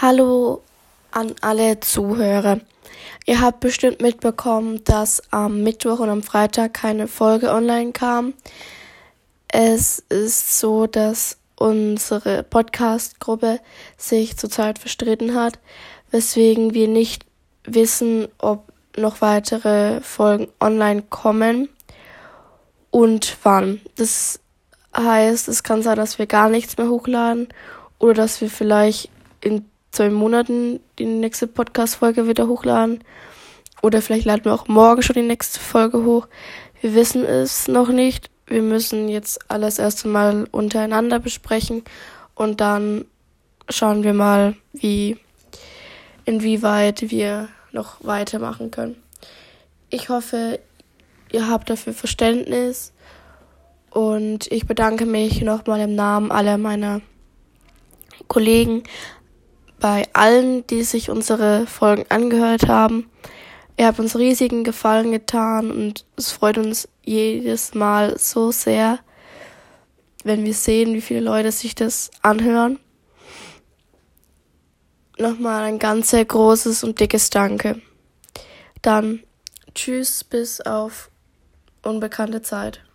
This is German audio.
Hallo an alle Zuhörer. Ihr habt bestimmt mitbekommen, dass am Mittwoch und am Freitag keine Folge online kam. Es ist so, dass unsere Podcast-Gruppe sich zurzeit verstritten hat, weswegen wir nicht wissen, ob noch weitere Folgen online kommen und wann. Das heißt, es kann sein, dass wir gar nichts mehr hochladen oder dass wir vielleicht in zwei Monaten die nächste Podcast-Folge wieder hochladen. Oder vielleicht laden wir auch morgen schon die nächste Folge hoch. Wir wissen es noch nicht. Wir müssen jetzt alles erst einmal untereinander besprechen und dann schauen wir mal, wie, inwieweit wir noch weitermachen können. Ich hoffe, ihr habt dafür Verständnis und ich bedanke mich nochmal im Namen aller meiner Kollegen, bei allen, die sich unsere Folgen angehört haben. Ihr habt uns riesigen Gefallen getan und es freut uns jedes Mal so sehr, wenn wir sehen, wie viele Leute sich das anhören. Nochmal ein ganz sehr großes und dickes Danke. Dann tschüss bis auf unbekannte Zeit.